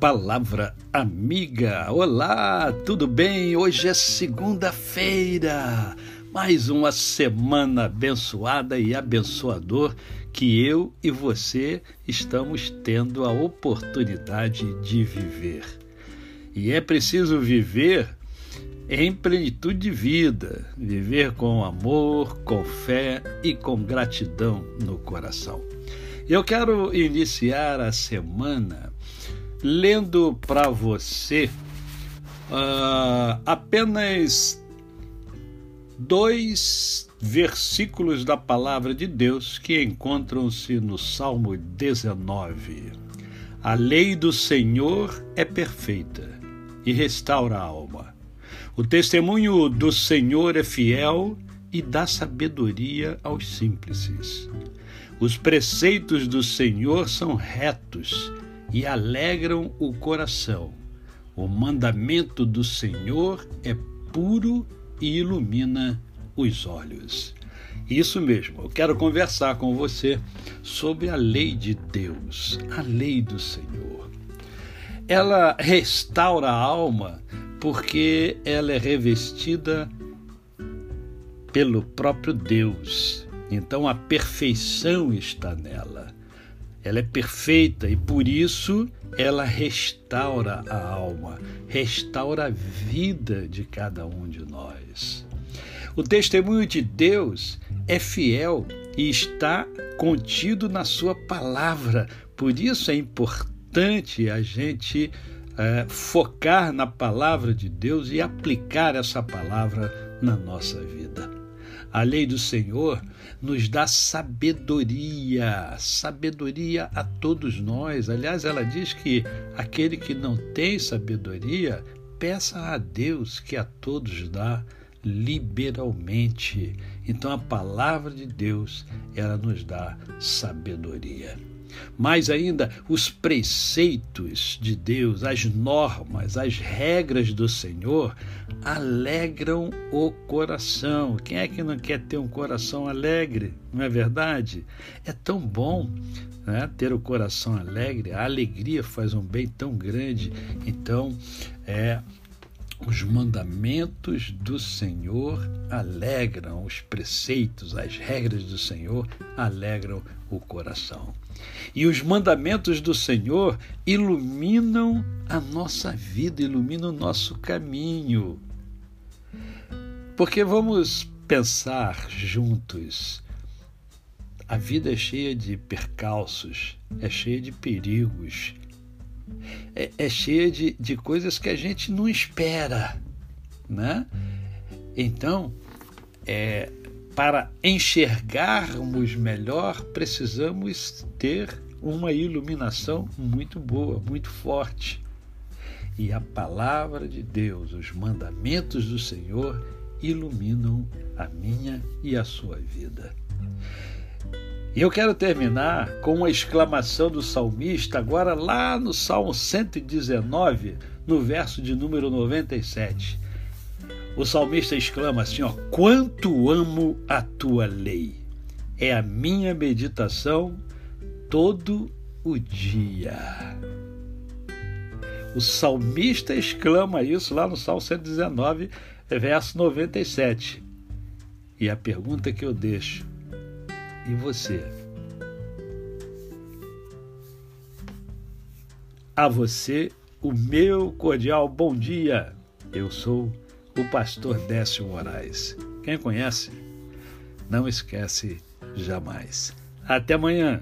Palavra amiga. Olá, tudo bem? Hoje é segunda-feira. Mais uma semana abençoada e abençoador que eu e você estamos tendo a oportunidade de viver. E é preciso viver em plenitude de vida, viver com amor, com fé e com gratidão no coração. Eu quero iniciar a semana lendo para você uh, apenas dois versículos da palavra de Deus que encontram-se no Salmo 19. A lei do Senhor é perfeita e restaura a alma. O testemunho do Senhor é fiel e dá sabedoria aos simples. Os preceitos do Senhor são retos e alegram o coração. O mandamento do Senhor é puro e ilumina os olhos. Isso mesmo, eu quero conversar com você sobre a lei de Deus, a lei do Senhor. Ela restaura a alma porque ela é revestida pelo próprio Deus. Então a perfeição está nela. Ela é perfeita e por isso ela restaura a alma, restaura a vida de cada um de nós. O testemunho de Deus é fiel e está contido na Sua palavra, por isso é importante a gente é, focar na palavra de Deus e aplicar essa palavra na nossa vida. A lei do Senhor nos dá sabedoria, sabedoria a todos nós. Aliás, ela diz que aquele que não tem sabedoria, peça a Deus que a todos dá liberalmente. Então a palavra de Deus, ela nos dá sabedoria. Mais ainda, os preceitos de Deus, as normas, as regras do Senhor alegram o coração. Quem é que não quer ter um coração alegre? Não é verdade? É tão bom né, ter o coração alegre, a alegria faz um bem tão grande. Então, é os mandamentos do Senhor alegram, os preceitos, as regras do Senhor alegram o coração. E os mandamentos do Senhor iluminam a nossa vida, iluminam o nosso caminho. Porque vamos pensar juntos. A vida é cheia de percalços, é cheia de perigos, é, é cheia de, de coisas que a gente não espera, né? Então, é, para enxergarmos melhor, precisamos ter uma iluminação muito boa, muito forte. E a palavra de Deus, os mandamentos do Senhor, iluminam a minha e a sua vida. E eu quero terminar com uma exclamação do salmista, agora lá no Salmo 119, no verso de número 97. O salmista exclama assim: ó, Quanto amo a tua lei! É a minha meditação todo o dia. O salmista exclama isso lá no Salmo 119, verso 97. E a pergunta que eu deixo e você. A você, o meu cordial bom dia. Eu sou o pastor Décio Moraes. Quem conhece, não esquece jamais. Até amanhã.